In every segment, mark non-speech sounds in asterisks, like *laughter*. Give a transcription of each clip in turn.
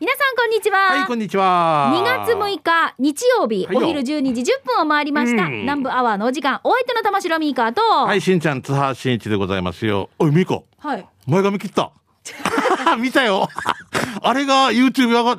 皆さんこんにちは。はい、こんにちは。2月6日日曜日、はいよお昼12時10分を回りました。うん南部アワーのお時間、お相手の玉城ミーカーと、はい、しんちゃん、津波しんいちでございますよ。おい、みこ、はい。前髪切った。*laughs* 見たよ。*laughs* あれが YouTube 上がっ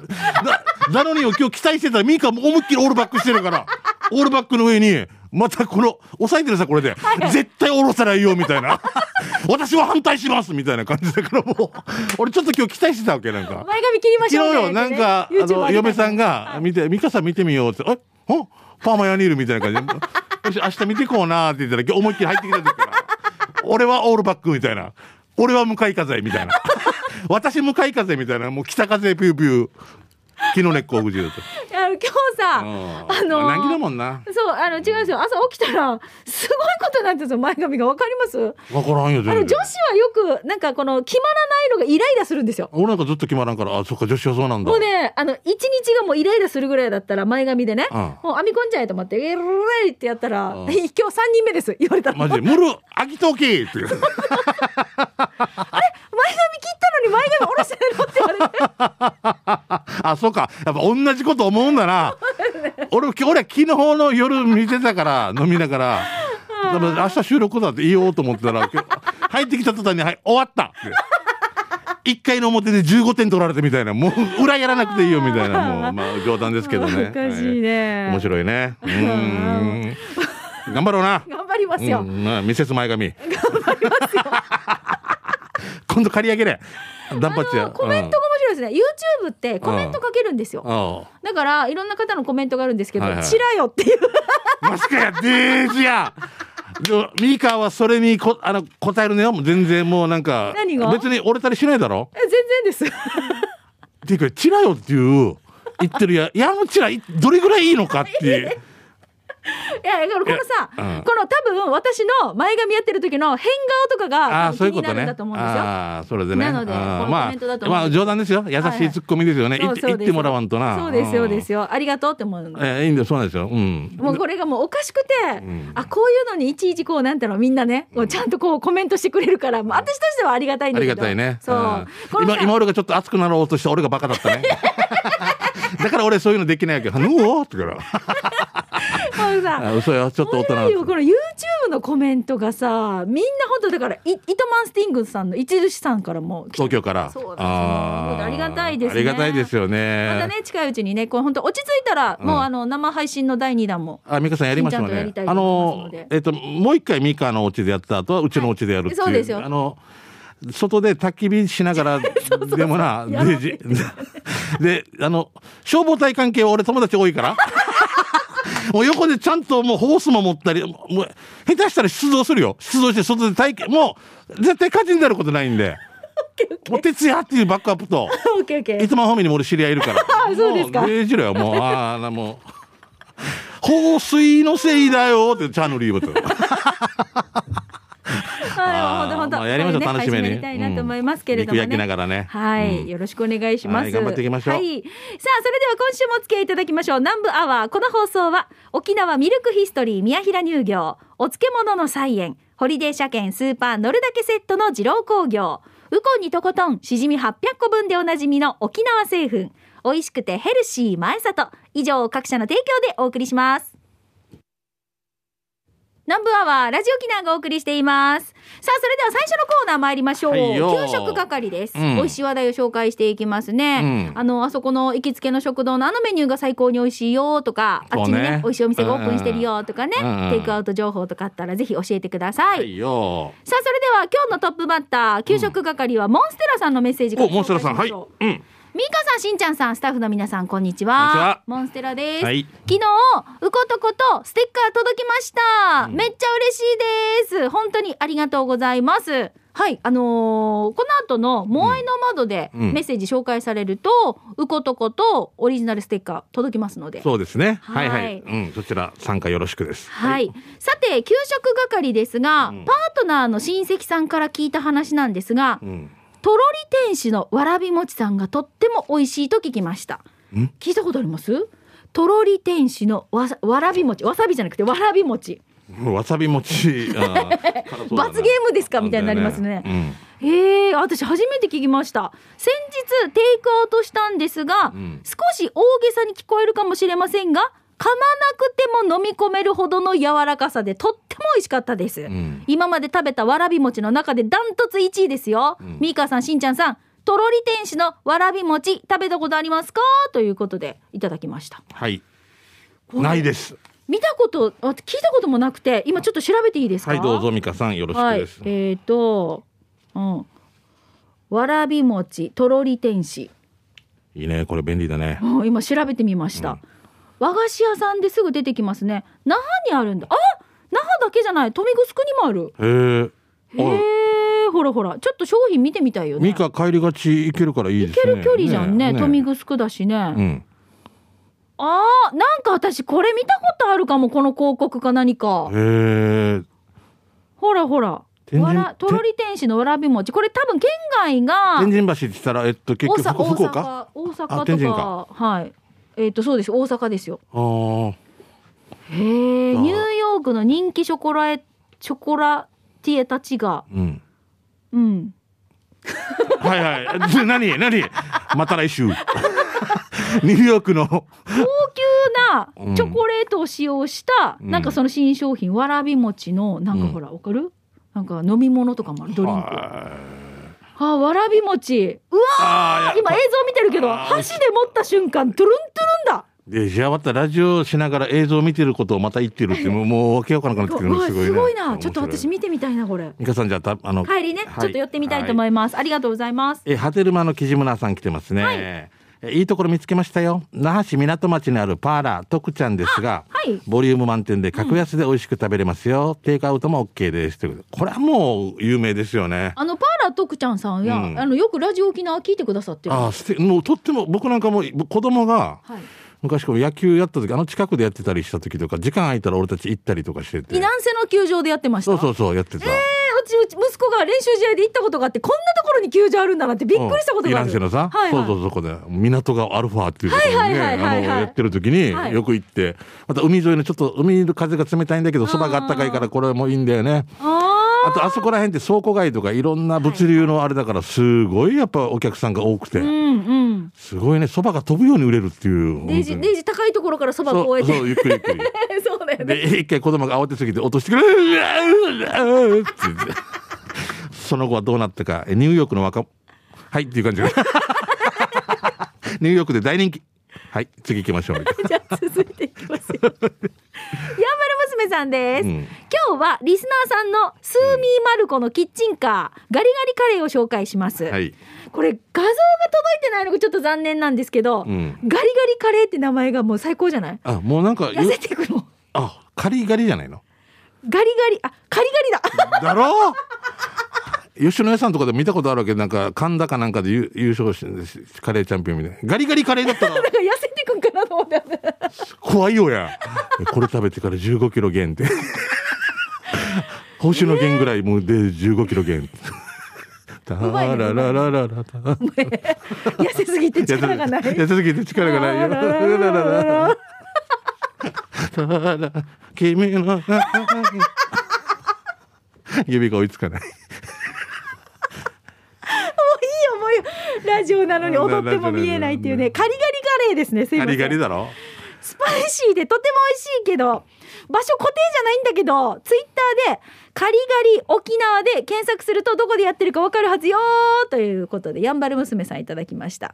な、なのによ今日期待してたらミカも思いっきりオールバックしてるから、オールバックの上に、またこの、押さえてるさ、これで。絶対下ろさないよ、みたいな。*laughs* 私は反対します、みたいな感じだからもう、*laughs* 俺ちょっと今日期待してたわけ、なんか。前髪切りましょうね。昨日よ、なんか、あ YouTube の、嫁さんが、見て、ミカさん見てみようって、え？ほパーマ屋にいるみたいな感じで、*laughs* よし、明日見てこうなって言ったら、思いっきり入ってきた時から、俺はオールバックみたいな。俺は向かい風みたいな。私向かい風みたいな。もう北風ピューピュー。木の根っこをぐじゅうと。いや今日さ、うんあのー難儀だもんな。そう、あの、違うんですよ。朝起きたら、すごいことになんですよ、前髪が。わかります？わからんよ、全然。あの、女子はよく、なんかこの、決まらないのがイライラするんですよ。俺なんかずっと決まらんから、あ、そっか、女子はそうなんだ。もうね、あの、一日がもうイライラするぐらいだったら、前髪でね、うんもう編み込んじゃえと思って、えるいってやったら、うん今日3人目です、言われたの。マジで、ムル、飽きときっていう。前髪切ったのに前髪下ろしてるのって言われて。*laughs* あ、そうか。やっぱ同じこと思うんだな。俺、俺昨日の夜見てたから、飲みながら。だから明日収録だって言おうと思ったら、*laughs* 入ってきた途端に、はい、終わったって。一回の表で15点取られてみたいな、もう裏やらなくていいよみたいな、もう、まあ冗談ですけどね。おかしいねはい面白いね。うーん。頑張ろうな。頑張りますよ。うん、なミセス前髪。*laughs* 今度借り上げれ。ダンパチや。コメントが面白いですね。YouTube ってコメントかけるんですよ。だから、いろんな方のコメントがあるんですけど、はいはいチラよっていう。あマスカやデージや。ミーカーはそれにこあの答えるのよ。全然もうなんか。何が？別に折れたりしないだろ？え全然です。っていうか、チラよっていう。言ってるや、いや、あのチラ、いどれぐらいいいのかって。いや、だからこのさ、いやうんこの多分私の前髪やってる時の変顔とかが気になるんだと思うんですよ。ああ、それでね。なのであーこのコメントだと思うんですまあ、冗談ですよ。優しいツッコミですよね。言ってそうそうです言ってもらわんとな。そうです、そうですよ。よ。ありがとうって思うの。えーいいんだよ、そうなんですよ。うん。もうこれがもうおかしくて、んあこういうのにいちいちこうなんていうのみんなね、こうちゃんとこうコメントしてくれるから、まあ、私としてはありがたいんあだけどりがたいね。そう、今、今俺がちょっと熱くなろうとした俺がバカだったね。*laughs* だから俺そういうのできないわけど、ぬおってから。さ。あ嘘よ、ちょっと大人よこの YouTube のコメントがさみんな本当だからイイトマンスティングさんの一寿司さんからも東京から。そうあー。ありがたいですね。ありがたいですよね。またね近いうちにねこう本当落ち着いたら、うん。もうあの生配信の第2弾もあ、美香さんやりましょうね。あのえっと、もう一回ミカのお家でやった後は、うちのお家でやるっていう。はい。そうですよ。あの、外で焚き火しながら、*laughs* でもな、で、あの、消防隊関係は俺友達多いから。もう横でちゃんともうホースも持ったり、もう下手したら出動するよ。出動して外で体験、もう絶対火事になることないんで。もう徹夜っていうバックアップと、*laughs* いつも方面にも俺知り合いいるから。あ *laughs* そうですかもう0時よ、もう、ああ、なもう。放水のせいだよってチャーヌリーブと。はい本当本当まあやりましょう楽しみに。やりたいなと思いますけれどもね、焼きながらね。はい、うん。よろしくお願いします、はい頑張っていきましょう。はい、さあそれでは今週もお付き合いいただきましょう。南部アワーこの放送は沖縄ミルクヒストリー宮平乳業お漬物の菜園ホリデー車検スーパー乗るだけセットの二郎工業ウコンにとことんしじみ800個分でおなじみの沖縄製粉美味しくてヘルシー前里。以上各社の提供でお送りします南部アワーラジオキナがお送りしています。さあそれでは最初のコーナー参りましょう、はいよ給食係です、うん。美味しい話題を紹介していきますね、うん。あのあそこの行きつけの食堂のあのメニューが最高に美味しいよとか、あっちにねね美味しいお店がオープンしてるよとかね、うん。うん。テイクアウト情報とかあったらぜひ教えてください、はいよ。さあそれでは今日のトップバッター給食係はモンステラさんのメッセージからお、モンステラさん、はい。紹介しましょう。うん。ミカさん、しんちゃんさん、スタッフの皆さん、こんにちは。ちはモンステラです。はい昨日、うことことステッカー届きました。めっちゃ嬉しいです。本当にありがとうございます。はい、あのーこの後のモアイの窓でうんメッセージ紹介されると、うことことオリジナルステッカー届きますので。そうですね。ははいいはい。うん、そちら参加よろしくです。はい、さて給食係ですが、うんパートナーの親戚さんから聞いた話なんですが、うん。とろり天使のわらび餅さんがとっても美味しいと聞きました。ん？聞いたことあります？とろり天使のわさわらび餅わさびじゃなくてわらび餅。わさび餅 *laughs* 罰ゲームですか？みたいになりますね。うん。へえ私初めて聞きました。先日テイクアウトしたんですが、うん。少し大げさに聞こえるかもしれませんが噛まなくても飲み込めるほどの柔らかさでとっても美味しかったです、ん。今まで食べたわらび餅の中でダントツ1位ですよ、ん。ミーカーさんしんちゃんさんとろり天使のわらび餅食べたことありますか？ということでいただきました。はい。ないです。見たことあ聞いたこともなくて今ちょっと調べていいですか？はいどうぞ美香さんよろしくはい。です、えっ、とうん。わらび餅とろり天使。いいねこれ便利だね。うん今調べてみました、うん和菓子屋さんですぐ出てきますね。那覇にあるんだ。あ那覇だけじゃない。富城にもある。へえほらほら。ちょっと商品見てみたいよね。ミカ帰りがち行けるからいいですね。行ける距離じゃんね。豊見城だしね、うん。あーなんか私これ見たことあるかも。この広告か何か。へえほらほら。わらとろり天使のわらび餅。これ多分県外が天神橋って言ったらえっと結大局阪福福岡？大阪とか。はいえっ、とそうです。大阪ですよ。へえニューヨークの人気ショコラエショコラティエたちが。うん。うん。*laughs* はいはい。で何？何？また来週。*laughs* ニューヨークの。高級なチョコレートを使用した、うん。なんかその新商品わらび餅のなんかうん。ほらわかる？なんか飲み物とかもある？ドリンク。はあわらび餅。うわ今映像見てるけど箸で持った瞬間トゥルントゥルンだ。でじゃあまたラジオしながら映像を見てることをまた言ってるってもうもうわけわからなくなってくるすごいね。すごいな。ちょっと私見てみたいなこれ。美香さんじゃあたあの帰りね、はい。ちょっと寄ってみたいと思います、ありがとうございます。えハテルマの木村さん来てますね、はい。えいいところ見つけましたよ。那覇市港町にあるパーラー徳ちゃんですが、はい。ボリューム満点で格安で美味しく食べれますよ、テイクアウトも OK ですということでこれはもう有名ですよね。あのパーラー徳ちゃんさんや、うん。あのよくラジオ沖縄聞いてくださってる。ああすてもうとっても僕なんかもう子供がはい。昔こう野球やった時あの近くでやってたりした時とか時間空いたら俺たち行ったりとかしてて。イナンセの球場でやってました？そうそうそうやってた、えーうちうち息子が練習試合で行ったことがあってこんなところに球場あるんだなってびっくりしたことがある、イランさ、はいはい。そうそうそこで港がアルファっていうところにねやってる時にはいよく行って、また海沿いのちょっと海の風が冷たいんだけどそばがあったかいからこれもいいんだよね。ああとあそこら辺って倉庫街とかいろんな物流のあれだからすごいやっぱお客さんが多くて、ーうんうん。すごいねそばが飛ぶように売れるっていうデイジ本当にデイジ高いところからそばこうやって。そうゆっくりゆっくり。*laughs* そうだよね。で一回子供が慌てすぎて落としてくれその後はどうなったか。えニューヨークの若はいっていう感じ。で *laughs* ニューヨークで大人気。はい次行きましょう。*laughs* じゃあ続いていきますよ。娘さんです、うん。今日はリスナーさんのスーミーマルコのキッチンカー、ガリガリカレーを紹介します。はい。これ画像が届いてないのがちょっと残念なんですけど、うん。ガリガリカレーって名前がもう最高じゃない？あもうなんか痩せていくの。あカリガリじゃないの？ガリガリ、あ、カリガリだ。だろ？吉野家さんとかで見たことあるわけなんか神田かなんかで優優勝してカレーチャンピオンみたいな。ガリガリカレーだったら *laughs* 怖いよや。これ食べてから15キロ減って。報酬の減ぐらいもうで15キロ減。タラララララタ痩せすぎて力がない。痩せすぎて力がないよ。ララララララタラ君の指が追いつかないもういいよもういいよラジオなのに踊っても見えないっていうねカリガリですね。すいまガせん。リガリだろ？スパイシーでとても美味しいけど場所固定じゃないんだけどツイッターで「カリガリ沖縄」で検索するとどこでやってるかわかるはずよーということでやんばる娘さんいただきました。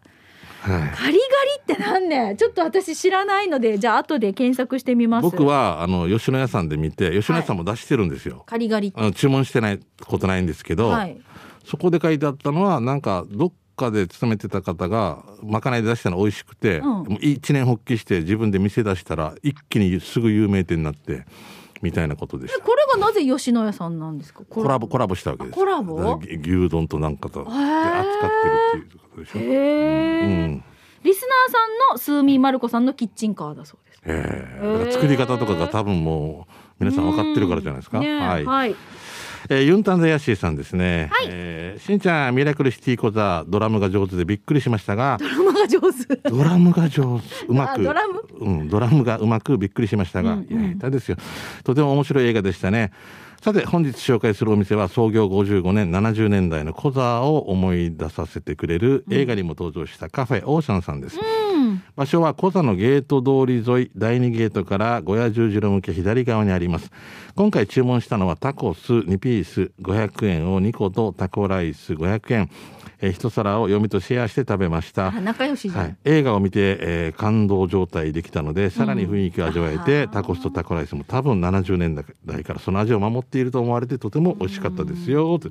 はい。カリガリってなんね？ちょっと私知らないのでじゃあ後で検索してみます。僕はあの吉野家さんで見て吉野家さんも出してるんですよ、カリガリあの注文してないことないんですけど、はい。そこで書いてあったのはなんかどっかで勤めてた方がまかないで出したの美味しくて、うん。もう一年発起して自分で店出したら一気にすぐ有名店になってみたいなことでしこれがなぜ吉野家さんなんですか？コラボコラボしたわけです。コラボ？牛丼となんかと扱ってるっていうことでしょ、へえ、うんリスナーさんのスーミーマルコさんのキッチンカーだそうです。ええ作り方とかが多分もう皆さん分かってるからじゃないですか、ねはい、はいえーユンタンザヤッシーさんですね。はい。えーしんちゃん、ミラクルシティコザ、ドラムが上手でびっくりしましたが、ドラマがが上手。ドラムが上手うまくあドラム？うん、ドラムがうまくびっくりしましたが、うんうん。いや下手ですよ。とても面白い映画でしたね。さて本日紹介するお店は創業55年70年代のコザを思い出させてくれる映画にも登場したカフェオーシャンさんです、うん場所はコザのゲート通り沿い第2ゲートから小屋十字路向け左側にあります。今回注文したのはタコス2ピース500円を2個とタコライス500円。えー一皿を嫁とシェアして食べました。あ仲良しはい、映画を見て、えー感動状態できたのでさらに雰囲気を味わえて、タコスとタコライスも多分70年代からその味を守っていると思われてとても美味しかったですよと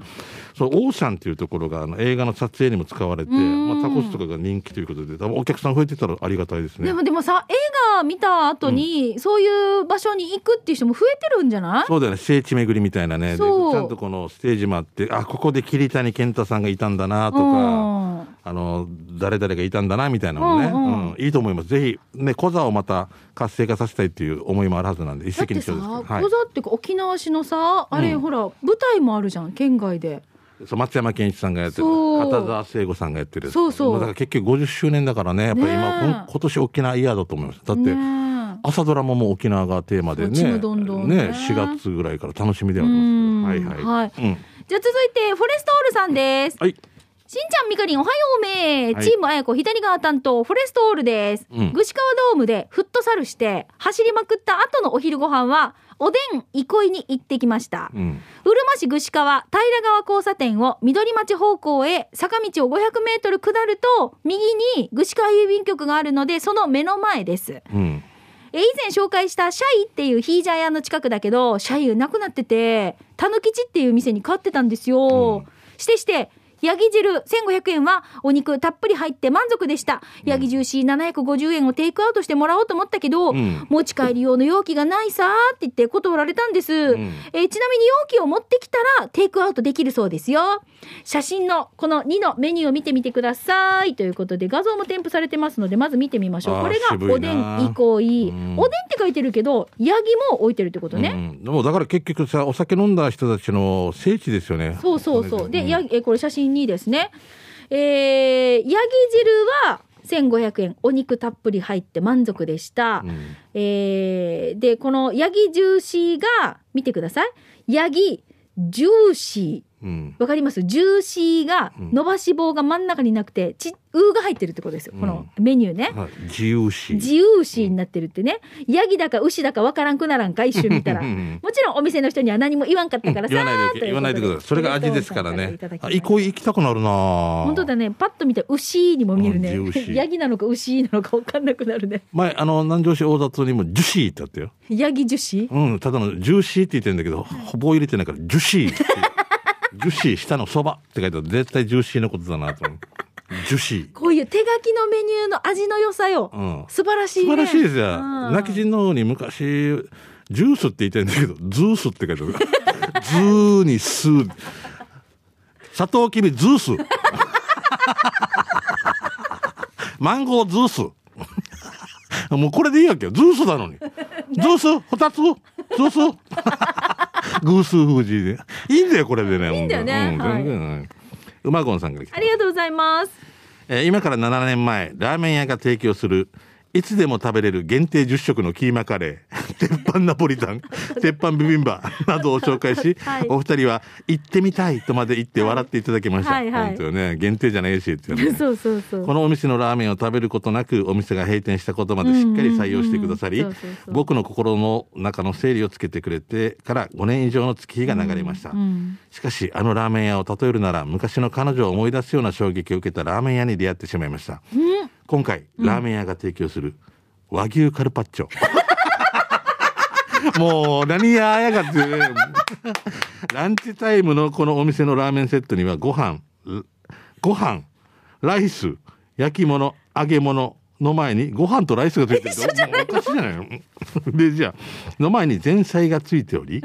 そうオーシャンっていうところがあの映画の撮影にも使われて、ん。まあ、タコスとかが人気ということで多分お客さん増えてたらありがたいですね。でもでもさ映画見た後に、そういう場所に行くっていう人も増えてるんじゃない？そうだよね。聖地巡りみたいなね。でちゃんとこのステージもあってあここで桐谷健太さんがいたんだなとか、うん。あの誰々がいたんだなみたいなのもね、ううん。んうん。いいと思います。ぜひねコザをまた活性化させたいっていう思いもあるはずなんで一石二鳥ですけど、はい。小座っていうか沖縄市のさあれ、うんほら舞台もあるじゃん県外で。そう松山ケンイチさんがやってるそう。片澤聖子さんがやってるそうそう。まあだから結局50周年だからねやっぱり今、今年沖縄イヤーだと思います。だって、ね朝ドラマも沖縄がテーマでねどんどんね。ね4月ぐらいから楽しみではあります。はいはい、はい。うん。じゃあ続いてフォレストオールさんです。はいしんちゃんみかりんおはようめ、はい。チームあやこ左側担当フォレストオールです、うん。串川ドームでフットサルして走りまくった後のお昼ご飯はおでん憩いに行ってきました、うん。うるま市串川平川交差点を緑町方向へ坂道を500メートル下ると右に串川郵便局があるのでその目の前です。うん。え以前紹介したシャイっていうヒージャー屋の近くだけどシャイなくなっててたぬきちっていう店に変わってたんですよ、してしてヤギ汁1500円はお肉たっぷり入って満足でした。ヤギジューシー750円をテイクアウトしてもらおうと思ったけど、うん持ち帰り用の容器がないさーって言って断られたんです。んえーちなみに容器を持ってきたらテイクアウトできるそうですよ。写真のこの2のメニューを見てみてください。ということで画像も添付されてますので、まず見てみましょう。これがおでんイコイ、うんおでんって書いてるけど、ヤギも置いてるってことね。うん、だから結局さお酒飲んだ人たちの聖地ですよねそうそうそう。で、んやえこれ写真2ですね。えー、ヤギ汁は1500円。お肉たっぷり入って満足でした。うんえー、で、このヤギジューシーが、見てください。ヤギジューシー。うんわかります？ジューシーがうん。伸ばし棒が真ん中になくて、ち、うーが入ってるってことですよ。このメニューね。はい、自由視自由シーになってるってね。ヤギだか牛だかわからんくならんか、一瞬見たら。うん。もちろんお店の人には何も言わんかったからさ言わないで言わないでください。それが味ですからね。あ行こう行きたくなるな本当だね。パッと見たら牛にも見えるね。うん牛。ヤギなのか牛なのか分かんなくなるね。前あの南城市大里にもジュシーってあったよ。ヤギジューシーうんただのジューシーって言ってるんだけどほぼ入れてないからジュシーってジュシー下のそばって書いてある絶対ジューシーのことだなと思うジュシーこういう手書きのメニューの味の良さよ。うん素晴らしい、ね。素晴らしいですよ。うん泣仁の方に昔、ジュースって言ってるんだけど、ズースって書いてある。ズーにスー。サトウキビズース。マンゴーズース。もうこれでいいわけよ。ズースなのに。ズース二つズース偶数封じで。いいんだよ、これでね。いいんだよねはい全然ない。馬ゴンさんから来たありがとうございます。えー今から7年前ラーメン屋が提供するいつでも食べれる限定10食のキーマカレー *laughs* 鉄板ナポリタン鉄板ビビンバ *laughs* などを紹介し、はい。お二人は行ってみたいとまで言って笑っていただきました、はいはい。本当よね。限定じゃないしっていうね。*laughs* そうそうそう。このお店のラーメンを食べることなくお店が閉店したことまでしっかり採用してくださり僕の心の中の整理をつけてくれてから5年以上の月日が流れました、うんしかしあのラーメン屋を例えるなら昔の彼女を思い出すような衝撃を受けたラーメン屋に出会ってしまいました、今回ラーメン屋が提供する和牛カルパッチョ。*laughs* もう何ややがって。ねランチタイムのこのお店のラーメンセットにはご飯ご飯ライス焼き物揚げ物の前にご飯とライスがついてる。もうおかしいじゃない？のでじゃあの前に前菜がついており、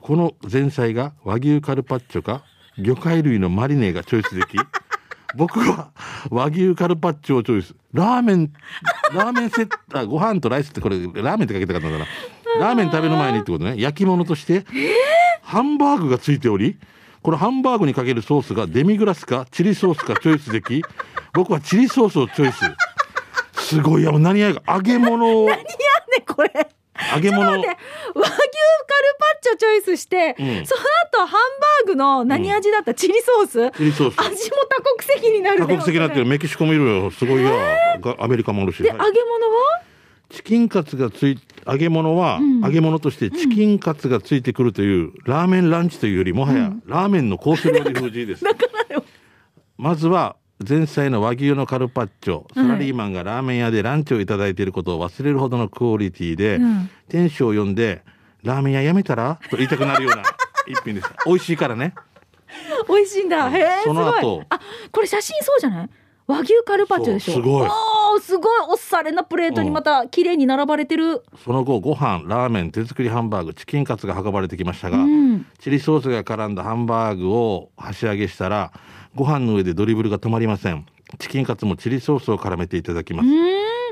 この前菜が和牛カルパッチョか魚介類のマリネがチョイスでき僕は和牛カルパッチョをチョイス。ラーメンラーメンセット *laughs* あご飯とライスってこれラーメンってかけたかったんだな。ラーメン食べる前にってことね。焼き物としてハンバーグがついておりこれハンバーグにかけるソースがデミグラスかチリソースかチョイスでき僕はチリソースをチョイス。すごいやもう何や揚げ物を。*laughs* 何やねんこれ揚げ物。で和牛カルパッチョチョイスして、うん。その後ハンバーグの何味だった、チリソース？チリソース。味も多国籍になる多国籍になってる。メキシコもいるよ。すごいよ、がアメリカもあるし、で、はい。揚げ物は？チキンカツがつい揚げ物は、ん。揚げ物としてチキンカツがついてくるという、ラーメンランチというよりもはや、ラーメンのコース料理風じです。*laughs* まずは前菜の和牛のカルパッチョサラリーマンがラーメン屋でランチをいただいていることを忘れるほどのクオリティで、うん店主を呼んで「ラーメン屋やめたら?」と言いたくなるような *laughs* 一品です美味しいからね美味しいんだ。へえ、すその後。あ、これ写真そうじゃない？和牛カルパッチョでしょ？すごいおーすごいおしゃれなプレートにまた綺麗に並ばれてる。その後ご飯ラーメン手作りハンバーグチキンカツが運ばれてきましたが、うん。チリソースが絡んだハンバーグを箸上げしたらご飯の上でドリブルが止まりません。チキンカツもチリソースを絡めていただきます。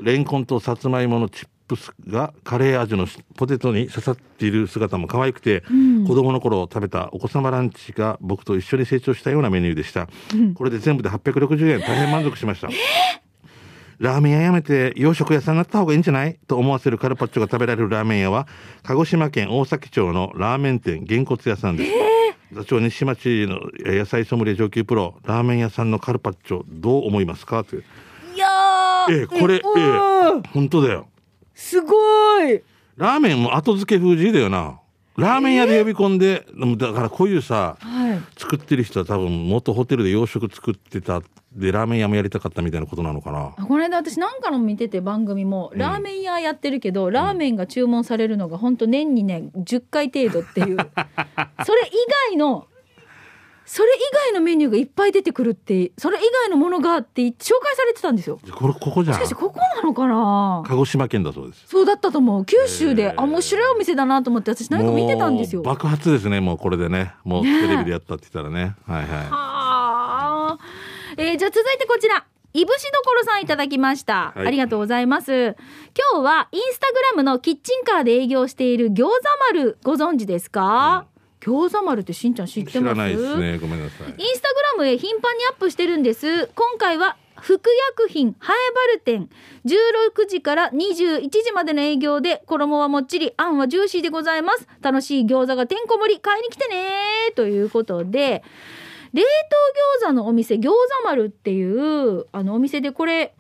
レンコンとさつまいものチップスがカレー味のポテトに刺さっている姿も可愛くて、子供の頃食べたお子様ランチが僕と一緒に成長したようなメニューでした、これで全部で860円。大変満足しました、ラーメン屋やめて洋食屋さんになった方がいいんじゃない？と思わせるカルパッチョが食べられるラーメン屋は鹿児島県大崎町のラーメン店げんこつ屋さんです、座長西町のえ野菜ソムリエ上級プロラーメン屋さんのカルパッチョどう思いますか？といういやー。ええこれええ本当だよすごい。ラーメンも後付け風じだよなラーメン屋で呼び込んで、でもだからこういうさはい。作ってる人は多分元ホテルで洋食作ってたでラーメン屋もやりたかったみたいなことなのかな。あこの間私なんかの見てて番組もラーメン屋やってるけど、ラーメンが注文されるのが本当年にね10回程度っていう。*laughs* それ以外のそれ以外のメニューがいっぱい出てくるってそれ以外のものがあって紹介されてたんですよ。これここじゃん。しかしここなのかな。鹿児島県だそうです。そうだったと思う。九州で、あ面白いお店だなと思って私なんか見てたんですよ。爆発ですねもうこれでね。もうテレビでやったって言ったらね。はいはい。はあ、えーじゃあ続いてこちら。いぶしどころさんいただきました、はい。ありがとうございます。今日はインスタグラムのキッチンカーで営業している餃子丸ご存知ですか、餃子丸ってしんちゃん知って知ます？らないですね。ごめんなさい。インスタグラムへ頻繁にアップしてるんです。今回は福薬品ハエバル店16時から21時までの営業で衣はもっちりあんはジューシーでございます。楽しい餃子がてんこ盛り。買いに来てねということで冷凍餃子のお店餃子丸っていうあのお店でこれ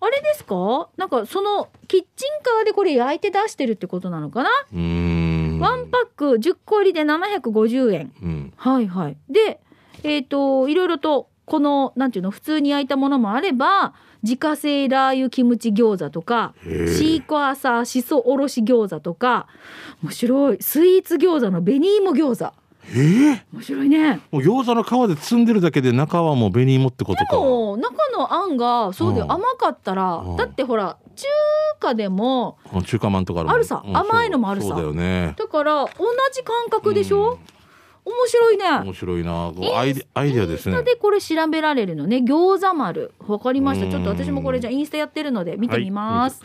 あれですか？なんかそのキッチンカーでこれ焼いて出してるってことなのかな、うーんワンパック10個入りで750円うんはいはい。で、えっ、と、いろいろと、この、なんていうの、普通に焼いたものもあれば、自家製ラー油キムチ餃子とか、シークワーサーしそおろし餃子とか、面白い。スイーツ餃子の紅芋餃子。ええ面白いね。もう餃子の皮で包んでるだけで中はもう紅芋ってことか。もう、中のあんが、そうだよ、うん。甘かったらうん、だってほら、中華でも、うん中華まんとかあるもん。あるさ。うん甘いのもあるさ。そうだよね。だから、同じ感覚でしょ、面白いね。面白いな。アイデアイデアですね。インスタでこれ調べられるのね。餃子丸。わかりました。ちょっと私もこれじゃあインスタやってるので見てみます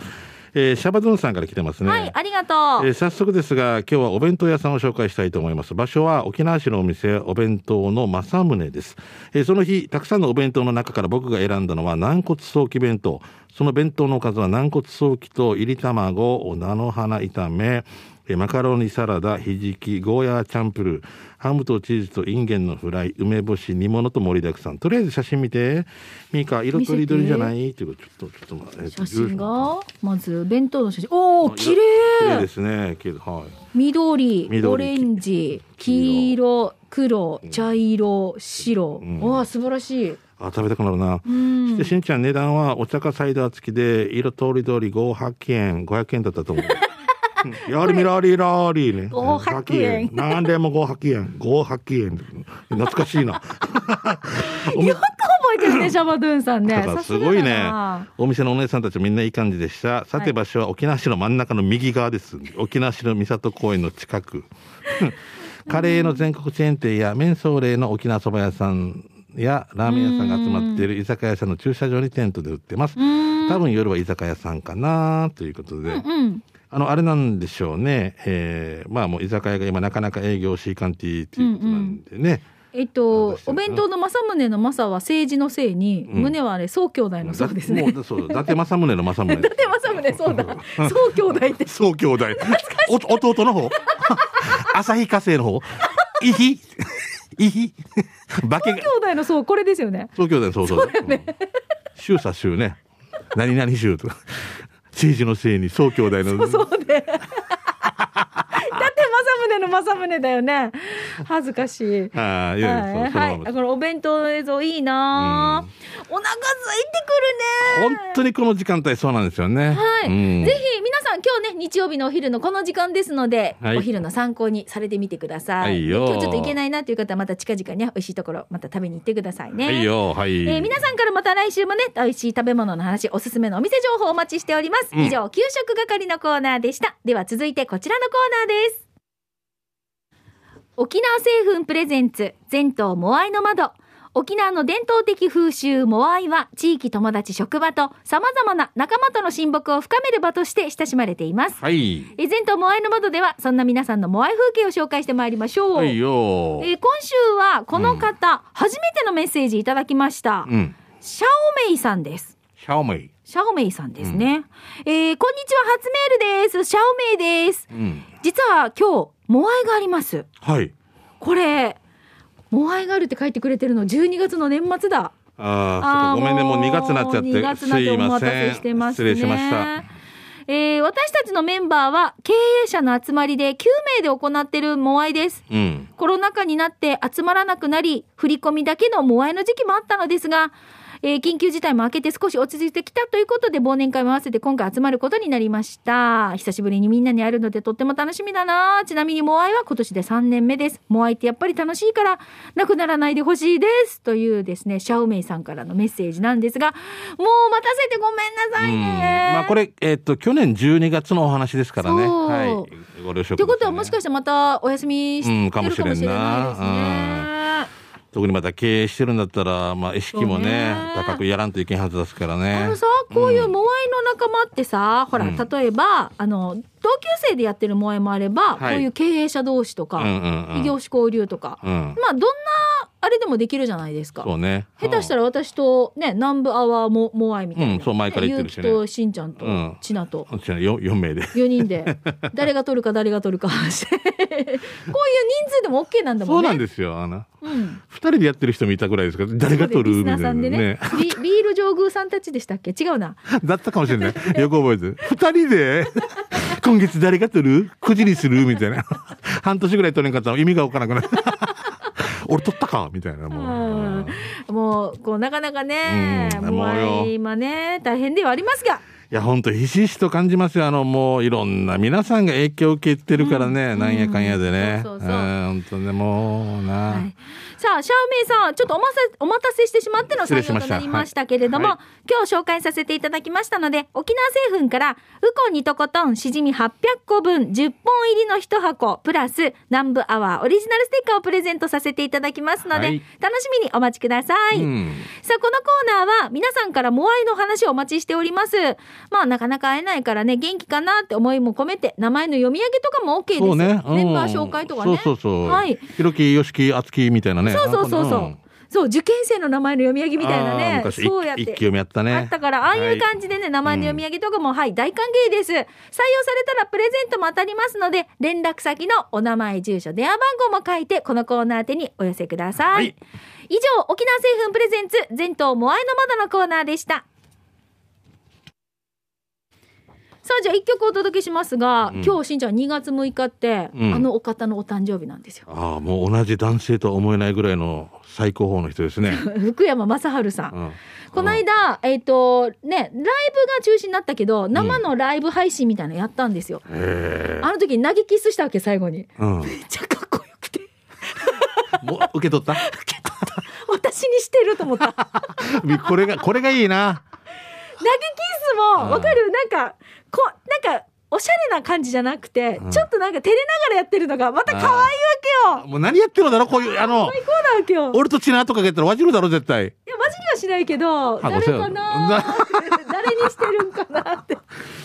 えーシャバドゥンさんから来てますね。はい、ありがとう、えー早速ですが今日はお弁当屋さんを紹介したいと思います。場所は沖縄市のお店お弁当の正宗です、えーその日たくさんのお弁当の中から僕が選んだのは軟骨早期弁当その弁当のおかずは軟骨早期と入り卵菜の花炒めえーマカロニサラダひじきゴーヤーチャンプルーハムとチーズとインゲンのフライ梅干し煮物と盛りだくさん。とりあえず写真見て。ミカ色とりどりじゃない？っていうかちょっとちょっと待って。写真がまず弁当の写真。おお綺綺麗で麗すね。綺麗はい。緑緑オレンジ黄色。黒茶色白、ん。わあ素晴らしいあ食べたくなるな、うん。でしんちゃん値段はお茶かサイダー付きで色とりどり500円500円だったと思う。*laughs* うん。やりみらりらりね。500円。何でも500円。500円。懐かしいな。*laughs* よく覚えてるねシャバドゥンさんね。すごいね。な。お店のお姉さんたちみんないい感じでした。さはい。て場所は沖縄市の真ん中の右側です。沖縄市の三郷公園の近く。*laughs* カレーの全国チェーン店や麺総例の沖縄そば屋さんやラーメン屋さんが集まっている居酒屋さんの駐車場にテントで売ってます。うん。多分夜は居酒屋さんかなということで、うんあのあれなんでしょうね、えーまあもう居酒屋が今なかなか営業しいかんていっていうことなんでね、えっと私、お弁当の政宗の政は政治のせいに、うん。宗はあれ、宋兄弟のそうですね。もうそう伊達政宗の政宗。*laughs* 伊達政宗、そうだ。宋兄弟って。そう兄弟お弟の方？*laughs* 旭化成の方？いひいひ *laughs* 化けが。兄弟のそう、これですよね。そう兄弟そうそう。そうね。衆さ衆ね。何々衆とか。政治のせいにそう兄弟の。そうで。だって政宗の政宗だよね。恥ずかしい。ああいはい、はい、このお弁当の映像いいなあ、お腹空いてくるね。本当にこの時間帯そうなんですよねはい、うんぜひ皆さん今日ね日曜日のお昼のこの時間ですので、はいお昼の参考にされてみてください。はいよ今日ちょっと行けないなという方はまた近々ね美味しいところまた食べに行ってくださいね。はいよはい、えー皆さんからまた来週もね美味しい食べ物の話おすすめのお店情報お待ちしております、うん以上給食係のコーナーでしたでは続いてこちらのコーナーです沖縄製粉プレゼンツ全島モアイの窓。沖縄の伝統的風習モアイは地域友達職場と様々な仲間との親睦を深める場として親しまれています。はい。えー全島モアイの窓ではそんな皆さんのモアイ風景を紹介してまいりましょう、はいよ。えー今週はこの方、初めてのメッセージいただきました、うん。シャオメイさんです。シャオメイ。シャオメイさんですね。えーこんにちは、初メールです。シャオメイです。うん。実は今日、モアイがあります。はいこれ、モアイがあるって書いてくれてるの、12月の年末だ。ああ、ごめんね、もう2月になっちゃって。2月になってお待た。せしてますね。失礼しました。えー私たちのメンバーは経営者の集まりで9名で行っているモアイです。うん。コロナ禍になって集まらなくなり、振り込みだけのモアイの時期もあったのですが、えー緊急事態も明けて少し落ち着いてきたということで、忘年会も合わせて今回集まることになりました。久しぶりにみんなに会えるのでとっても楽しみだな。ちなみにモアイは今年で3年目です。モアイってやっぱり楽しいから、なくならないでほしいです。というですね、シャオメイさんからのメッセージなんですが、もう待たせてごめんなさいね。まあこれ、えっと、去年12月のお話ですからね。はい。ご了承くださいねということはもしかしてまたお休みしてるかもしれないですね。特にまた経営してるんだったら、まあ意識もねね、高くやらんといけんはずですからあねの。さこういうモアイの仲間ってさ、ほらうん。例えばあの同級生でやってるモアイもあれば、はいこういう経営者同士とか、うんうんうん異業種交流とか、うん。まあどんなあれでもできるじゃないですか。そうね。下手したら私とね南部アワーモモアイみたいな、うんそう前から言ってるしねゆうきとしんちゃんとうんちなとうん。4, 4名で。4人で *laughs* 誰が取るか誰が取るかしてこういう人数でも OK なんだもね。そうんなんですよ。あの、うん二人でやってる人もいたぐらいですか？ら、誰が取る？みたいなナーさんでねね。ビビール上宮さんたちでしたっけ？違うな。だったかもしれない。よく覚えてる。二人で、*laughs* 今月誰が取る？くじにする？みたいな。*laughs* 半年ぐらい取れんかったら意味がわからなくなる。*laughs* 俺取ったか？みたいな、もう。もうこうなかなかね、うん。もう今ね大変ではありますが、いや、本当ひしひしと感じますよ。あの、もういろんな皆さんが影響を受けてるからね、なんやかんやでね。そうそうそうん本当ね、もうな。はいさあシャオメイさんちょっとおまさお待たせしてしまっての採用となりましたけれども、はい今日紹介させていただきましたので沖縄製粉からウコンにとことんしじみ800個分10本入りの1箱プラス南部アワーオリジナルステッカーをプレゼントさせていただきますので、はい楽しみにお待ちください。うん。さあ、このコーナーは皆さんからモアイの話をお待ちしております。まあ、なかなか会えないからね、元気かなって思いも込めて、名前の読み上げとかも OK です。そうね。うんメンバー紹介とかね。そうそうそう。はい。ひろき、よしき、あつきみたいなね。そうそうそうそう。んそう、受験生の名前の読み上げみたいなね。昔そうやって。一一級もやったねあったから、ああいう感じでね、名前の読み上げとかも、はい、大歓迎です。採用されたらプレゼントも当たりますので、連絡先のお名前、住所、電話番号も書いて、このコーナー宛てにお寄せください。はい以上、沖縄製粉プレゼンツ、全島モアイの窓のコーナーでした。さあじゃあ一曲お届けしますが、うん今日しんちゃん2月6日って、うんあのお方のお誕生日なんですよ。ああ、もう同じ男性とは思えないぐらいの最高峰の人ですね。*laughs* 福山雅治さん。うんこの間、えっ、と、ね、ライブが中止になったけど、生のライブ配信みたいなのやったんですよ。あの時に投げキスしたわけ、最後に。うん。めっちゃかっこよくて、もう受け取った？私にしてると思った。*laughs* これが、これがいいな。キスも、わかる？なんか、こなんか、おしゃれな感じじゃなくて、うんちょっとなんか照れながらやってるのが、また可愛いわけよ。もう何やってるのだろ？こういう、あの、最高なわけよ。俺とチナとかけたらわじるだろ絶対。いや、マジにはしないけど、誰かなー誰にしてるんかなって。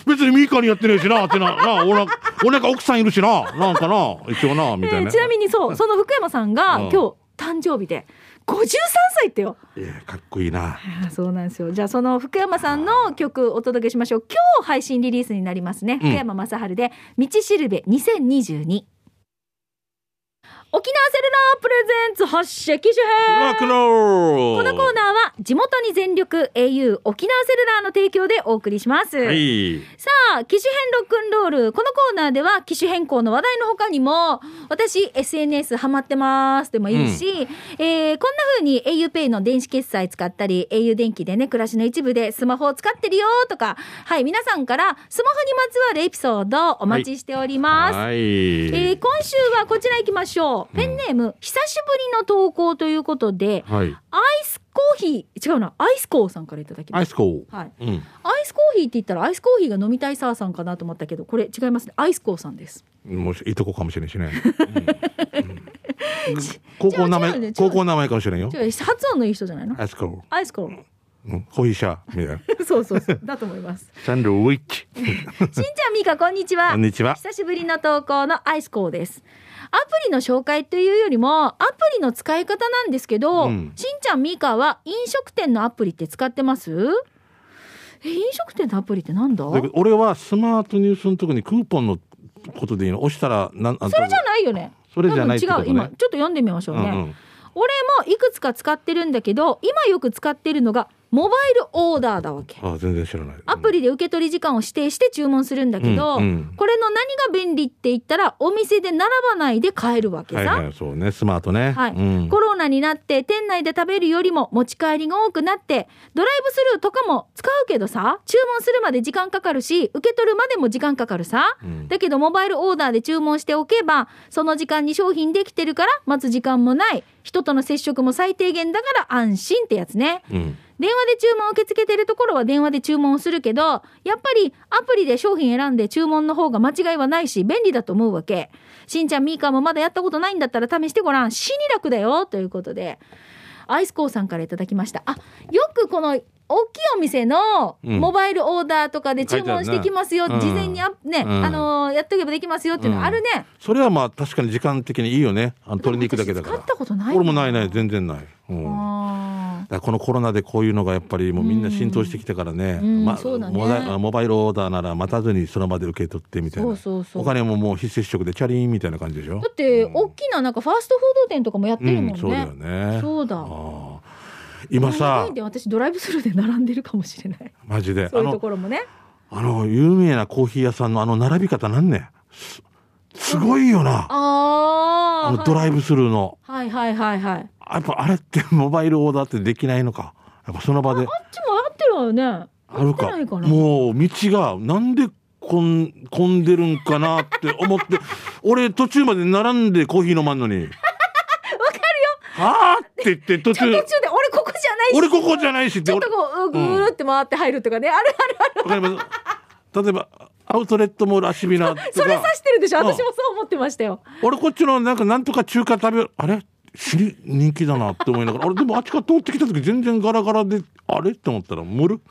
別にミカにやってねえしな、ってな、な、俺、俺なんか奥さんいるしな、なんかな、一応な、みたいな。えーちなみにそう、その福山さんが、うん今日、誕生日で53歳ってよ。いやかっこいいな。そうなんですよ。じゃあその福山さんの曲お届けしましょう。今日配信リリースになりますね、福山雅治で「道しるべ2022」沖縄セルラープレゼンツ発射機種編。ロックンロー。このコーナーは地元に全力 au 沖縄セルラーの提供でお送りします、はい。さあ機種変ロックンロール。このコーナーでは機種変更の話題の他にも私 SNS ハマってますでもいいし、えーこんな風に auPay の電子決済使ったり au 電気でね暮らしの一部でスマホを使ってるよとかはい皆さんからスマホにまつわるエピソードお待ちしております、はい、えー今週はこちら行きましょう。ペンネーム、久しぶりの投稿ということで、はいアイスコーヒー、違うな、アイスコーさんからいただきましアイスコた。はい。ーうんアイスコーヒーって言ったら、アイスコーヒーが飲みたいさーさんかなと思ったけど、これ違いますね。アイスコーさんです。もしいいとこかもしれんしね、*laughs* うんうん高校名前高校名前かもしれんよ違う、発音のいい人じゃないの？アイスコーアイスコー。うんコーヒーシャーみたいな *laughs* そうそうそう。だと思います。サンドウィッチ *laughs* しんちゃん、みーか、こんにちは。こんにちは久しぶりの投稿のアイスコーです。アプリの紹介というよりも、アプリの使い方なんですけど、うんしんちゃん、みーかは飲食店のアプリって使ってます？え、飲食店のアプリってなんだ？俺はスマートニュースのとこにクーポンのことでいいの？押したらなんあそれじゃないよね。それじゃないね違う。今、ちょっと読んでみましょうね。うんうん俺もいくつか使ってるんだけど、今よく使ってるのが、モバイルオーダーだわけ。あ全然知らない。アプリで受け取り時間を指定して注文するんだけど、うんうん。これの何が便利って言ったらお店で並ばないで買えるわけさ。はいはいそうね。スマートね。はい。うん。コロナになって店内で食べるよりも持ち帰りが多くなってドライブスルーとかも使うけどさ注文するまで時間かかるし受け取るまでも時間かかるさ、うん。だけどモバイルオーダーで注文しておけばその時間に商品できてるから待つ時間もない。人との接触も最低限だから安心ってやつね。うん電話で注文を受け付けてるところは電話で注文をするけど、やっぱりアプリで商品選んで注文の方が間違いはないし、便利だと思うわけ。しんちゃん、みーかもまだやったことないんだったら試してごらん。死に楽だよ。ということで、アイスコーさんからいただきました。あ、よくこの、大きいお店のうん。モバイルオーダーとかで注文してきますよ、書いてあるな事前にあ、ね、うん。あのーやっとけばできますよっていうのあるね。それはまあ確かに時間的にいいよね。あの取りに行くだけだから。私使ったことない俺もないない全然ない、うん、だあこのコロナでこういうのがやっぱりもうみんな浸透してきてからね,、うんまね。モバイルオーダーなら待たずにその場で受け取ってみたいな。お金ももう非接触でチャリーンみたいな感じでしょ？ーだって、うん大きななんかファーストフード店とかもやってるもんね。うん、そうだよね。そうだ。今さで私ドライブスルーで並んでるかもしれない。マジで。そういうところもね。あの有名なコーヒー屋さんのあの並び方なんね。すすごいよな。ああ。あのドライブスルーの。はいはいはいはい。やっぱあれってモバイルオーダーってできないのか。やっぱその場で。あっちもやってるわよね。あるか。もう道がなんでこん混んでるんかなって思って。俺途中まで並んでコーヒー飲まんのに。わかるよ。はあって言って途中。途中で俺ここじゃないし。俺ここじゃないしって。俺ちょっとこう、ぐーって回って入るとかね。あるあるある。わかります。例えばアウトレットモール足ビナとか。それ指してるでしょ。うん。私もそう思ってましたよ。俺こっちのなんかなんとか中華食べるあれ？人気だなって思いながら俺でもあっちから通ってきた時全然ガラガラであれ？って思ったら盛る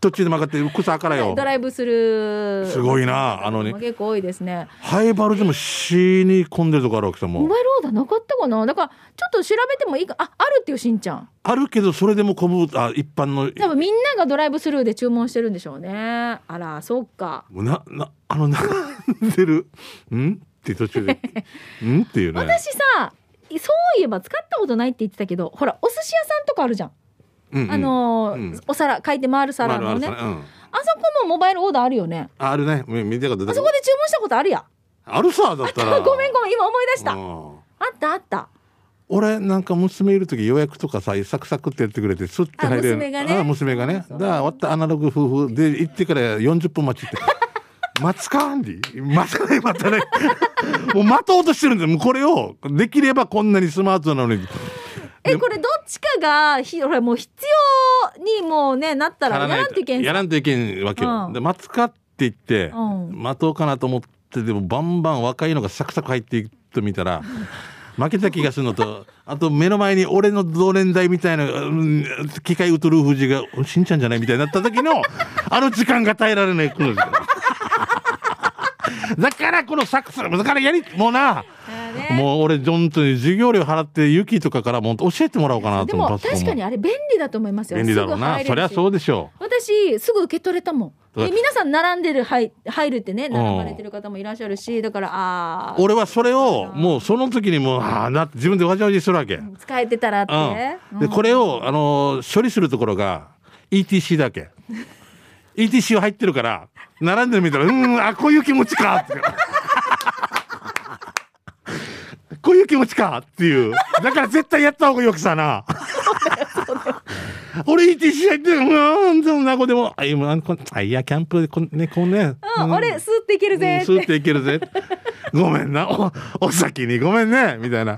途中で曲がって草からよドライブスルー。すごいなあのね結構多いですね。ハイバルでも死に込んでるとこあるわけさもうモバイルオーダーなかったかな？だから、ちょっと調べてもいいか？あ、あるっていうしんちゃん。あるけどそれでも混むあ一般の多分みんながドライブスルーで注文してるんでしょうね。あら、そっか。ななあの並んでる？ん？って途中で *laughs* ん？っていうね私さそういえば使ったことないって言ってたけどほらお寿司屋さんとかあるじゃん、うんうん。あのーうん。お皿書いて回る皿のね、うん。あそこもモバイルオーダーあるよね。ああるね。み見てかったあそこで注文したことあるやあるさだったら。ごめんごめん今思い出した。あうん。ったあった。俺なんか娘いる時予約とかさサクサクってやってくれてスッて入れる。あ娘がね。あ娘がね。だから終わったアナログ夫婦で行ってから40分待ちって待つかアンディ？待たない待たない。もう待とうとしてるんだよもうこれをできればこんなにスマートなのに。えこれどっちかがひほらもう必要にもうねなったらやらんといけんやらんといけんわけよ、うん。で待つかって言って、うん。待とうかなと思ってでもバンバン若いのがサクサク入っていくと見たら負けた気がするのとあと目の前に俺の同年代みたいな、うん機械ウトルーフジが「しんちゃんじゃない?」みたいになった時のあの時間が耐えられないだからこのサクサクだからやりもうな。もう俺本当に授業料払ってユキとかからもう教えてもらおうかなでと思うも確かにあれ便利だと思いますよ。便利だろうな。そりゃそううでしょ私すぐ受け取れたもん。皆さん並んでる入入るってね並ばれてる方もいらっしゃるしだからあう俺はそれをもうその時にもうああなって自分でわじわじするわけ、あ使えてたらって、うん、でこれをあの処理するところが ETC だけ。ETC は入ってるから並んでみたらうんあこういう気持ちかってこういう気持ちかっていうだから絶対やった方がよくさな俺 ETC 入ってるうんそんな子でもあいやキャンプでこんねこうねうん、俺スーっていけるぜうんスーっていけるぜ。ごめんな。お、お先にごめんね。みたいな。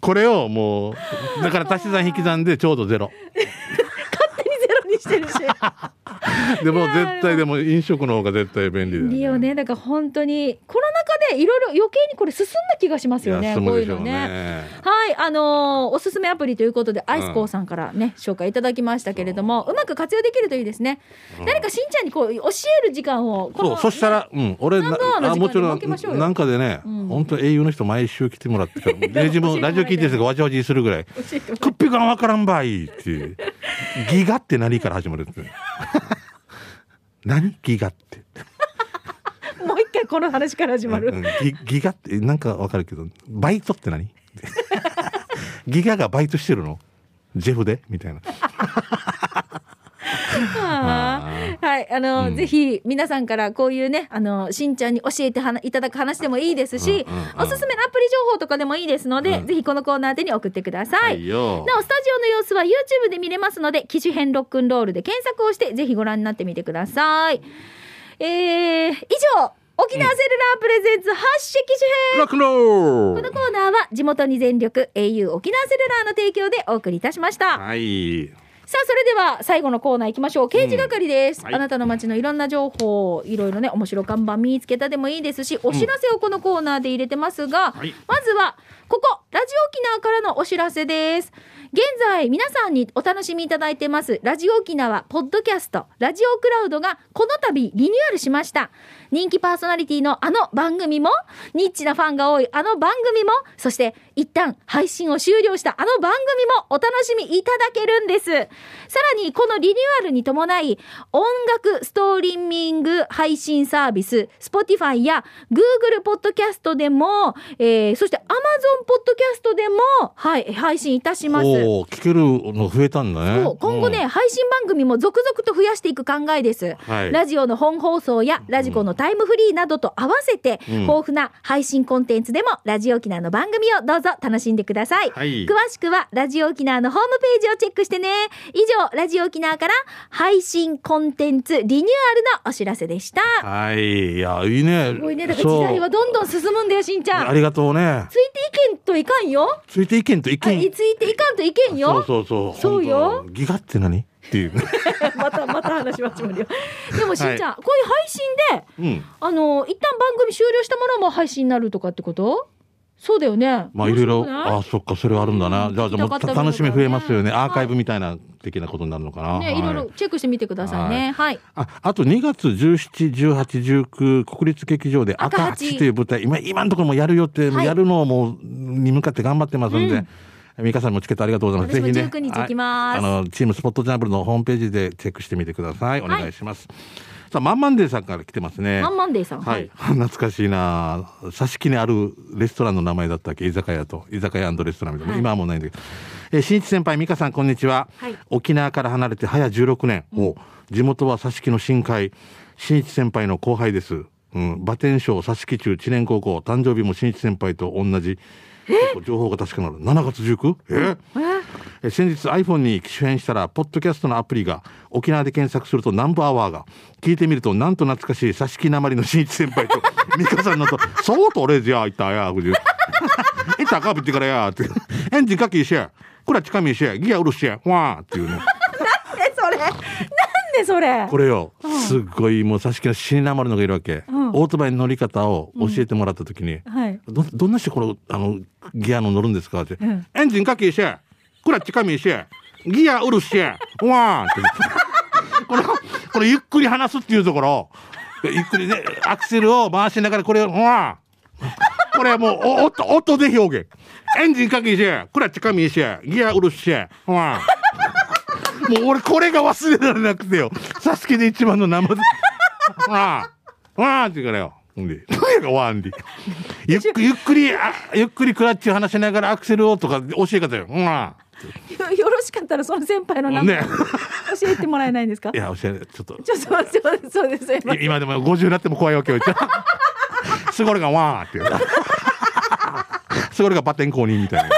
これをもう、だから足し算引き算でちょうどゼロ。*laughs* 勝手にゼロにしてるし *laughs* でも絶対でも飲食の方が絶対便利だよ、いいよねだから本当にコロナ禍でいろいろ余計にこれ進んだ気がしますよいねや進むでしょうこういうのねね。はい、あのーおすすめアプリということで、アイスコーさんからね、紹介いただきましたけれども、うまく活用できるといいですね。誰かしんちゃんにこう、教える時間を、こそう、のそしたら、うん、俺、ナンバーワンの時間あもちろん、なんかでね、うん本当英雄の人毎週来てもらってから、*laughs* レジもラジオ聞いてる人がわちゃわちするぐらい、教えてもクッピがわからんばいっていう。ギガって何から始まるって。何ギガって。*laughs* もう一回この話から始まる。うんギギガってなんかわかるけどバイトって何？*laughs* ギガがバイトしてるの？ジェフで？みたいなはい、あの、うん。ぜひ皆さんからこういうね、あの、しんちゃんに教えていただく話でもいいですし、うんうんうんおすすめのアプリ情報とかでもいいですので、うん。ぜひこのコーナー宛てに送ってください。はいよ。なお、スタジオの様子は YouTube で見れますので、機種編ロックンロールで検索をして、ぜひご覧になってみてください。えー、以上、沖縄セルラープレゼンツ発色機種編。ロックンローこのコーナーは地元に全力 au 沖縄セルラーの提供でお送りいたしました。はいさあそれでは最後のコーナー行きましょう。刑事係です、うんはい。あなたの街のいろんな情報いろいろね面白看板見つけたでもいいですしお知らせをこのコーナーで入れてますが、はい。まずはここラジオ沖縄からのお知らせです。現在皆さんにお楽しみいただいてますラジオ沖縄ポッドキャストラジオクラウドがこの度リニューアルしました。人気パーソナリティのあの番組もニッチなファンが多いあの番組もそして一旦配信を終了したあの番組もお楽しみいただけるんです。さらにこのリニューアルに伴い音楽ストリーミング配信サービス Spotify や Google ポッドキャストでも、えーそして Amazon ポッドキャストでも、はい、配信いたします。おお聞けるの増えたんだね。そう今後ね、配信番組も続々と増やしていく考えです、はい。ラジオの本放送やラジコのタイムフリーなどと合わせて、うん。豊富な配信コンテンツでもラジオ沖縄の番組をどうぞ楽しんでください、はい。詳しくはラジオ沖縄のホームページをチェックしてね。以上ラジオ沖縄から配信コンテンツリニューアルのお知らせでした。はい。いやいいね。すごいね。だから時代はどんどん進むんだよしんちゃん。ありがとうね。ついていけんといかんよ。ついていけんといあけん。いついていかんといけんよ。そうそうそう。そうよ。ギガって何？っていう。*laughs* またまた話は始まるよ。でもしんちゃん、こういう配信で、うん。あの一旦番組終了したものも配信になるとかってこと？そうだよね。まあいろいろあそっかそれはあるんだな、うんじゃあじゃあ楽しみ増えますよね、はいアーカイブみたいな的なことになるのかな、ね、はいろいろチェックしてみてくださいね。はい。ああと2月17、18、19国立劇場で赤赤八八という舞台今今のところもやるよって、はいやるのをもうに向かって頑張ってますんで、うん美香さんもチケットありがとうございます。ぜひね。19日行きますはいあの、チームスポットジャンブルのホームページでチェックしてみてください。お願いします。さあ、マンマンデーさんから来てますね。マンマンデーさん。はい。。懐かしいな挿し木にあるレストランの名前だったっけ？居酒屋と。居酒屋レストランみたいな。はい今はもうないんだけど。えー新一先輩、美香さん、こんにちは。はい沖縄から離れて早16年。お地元は挿し木の深海。新一先輩の後輩です。うん。馬天賞挿し木中知念高校。誕生日も新一先輩と同じ。情報が確かなる。7月 19? え？ーえ？え先日 iPhone に機種変したらポッドキャストのアプリが沖縄で検索するとナンバーアワーが。聞いてみるとなんと懐かしい挿し木なまりの新一先輩と *laughs* 美香さんのと「そうと俺じゃあいったや」ふじ「いったかぶってからや」って「エンジンかきしや。これは近みしや。ギアうるしや。わー」っていうね。*laughs* えそれ？なんでそれ。これよ。すっごいもう挿し木の死なまるのがいるわけ、うん。オートバイの乗り方を教えてもらった時に、はい。どどんな人このあのギアの乗るんですかって、うん。エンジンかけしてクラッチかみしてギアうるしてわーんって。このこれゆっくり離すっていうところ。ゆっくりねアクセルを回しながらこれをわーこれもうお音音で表現。エンジンかけしクラッチかみしギアうるしわもう俺これが忘れられなくてよ。サスケで一番の生で *laughs* わあわあって言うからよ。ほんで何がワンで。ゆっく *laughs* ゆっくりあゆっくりクラッチを離しながらアクセルをとか教え方よ。わよ *laughs* よろしかったらその先輩の名前、ね。教えてもらえないんですか？いや教えちょっと。ちょっとそうですそうです。今でも50になっても怖いわけよ。すごいがわーって。すごいがバッテン公認みたいな。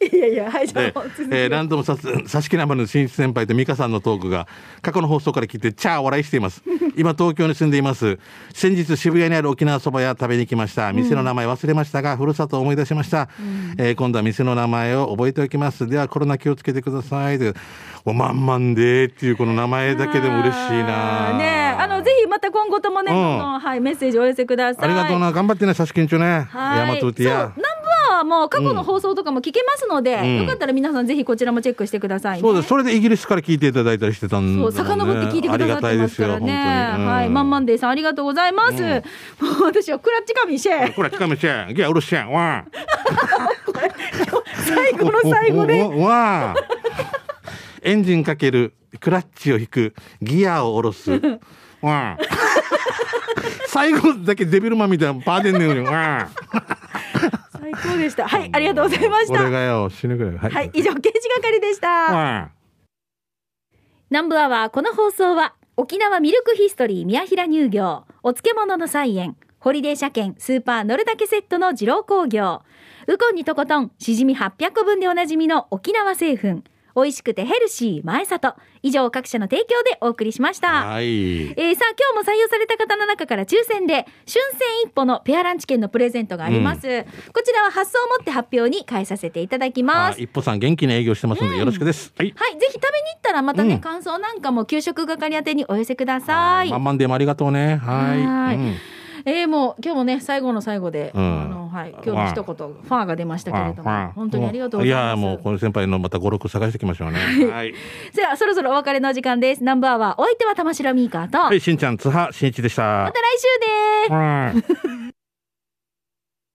いやいやはいじゃあえー、何度もさす差し木生の新一先輩と美香さんのトークが過去の放送から聞いてチャー笑いしています。今東京に住んでいます。先日渋谷にある沖縄そば屋食べに来ました。店の名前忘れましたが、ふるさとを思い出しました、えー今度は店の名前を覚えておきます。ではコロナ気をつけてください。でおまんまんでっていうこの名前だけでも嬉しいなねえあのぜひまた今後ともね、うん。はいメッセージお寄せください。ありがとうな。頑張ってね差し金中ね。はい。ヤマトゥーティアそう南部はもう過去の放送とかも聞けますので、んよかったら皆さんぜひこちらもチェックしてくださいね。そうです。それでイギリスから聞いていただいたりしてたんだもんね。そう遡って聞いてくださってますからね。ありがたいですよ本当に。はい、マンマンデーさんありがとうございます。もう私はクラッチカミシェ。これ近めちゃん、ギャうるしゃん、わ最後の最後で。わ *laughs* わエンジンかける、クラッチを引く、ギアを下ろす。わ *laughs* 最後だけデビルマンみたいなパーデンのように、わ最高でした。はい、ありがとうございました。俺がよ、死ぬぐらい。ははい、以上刑事係でした。わ南部アワーこの放送は沖縄ミルクヒストリー宮平乳業お漬物の菜園ホリデー車検スーパー乗るだけセットの二郎工業ウコンにとことんしじみ800個分でおなじみの沖縄製粉美味しくてヘルシー前里以上各社の提供でお送りしました、はい。えーさあ今日も採用された方の中から抽選で春戦一歩のペアランチ券のプレゼントがあります、こちらは発送をもって発表に変えさせていただきますあ一歩さん元気に営業してますのでよろしくです。はい。はい、ぜひ食べに行ったらまたね、うん感想なんかも給食係宛てにお寄せください。まんまんでもありがとうね。はい。はいうんえー、もう今日もね最後の最後で、うんあのはい今日の一言ファーが出ましたけれども、はい本当にありがとうございます。やもうこの先輩のまた語録探していきましょうね。はい。じゃあそろそろお別れの時間です。ナンバーはお相手は玉城ミーカーと、はい、しんちゃん、津波しんいちでした。また来週です。はい。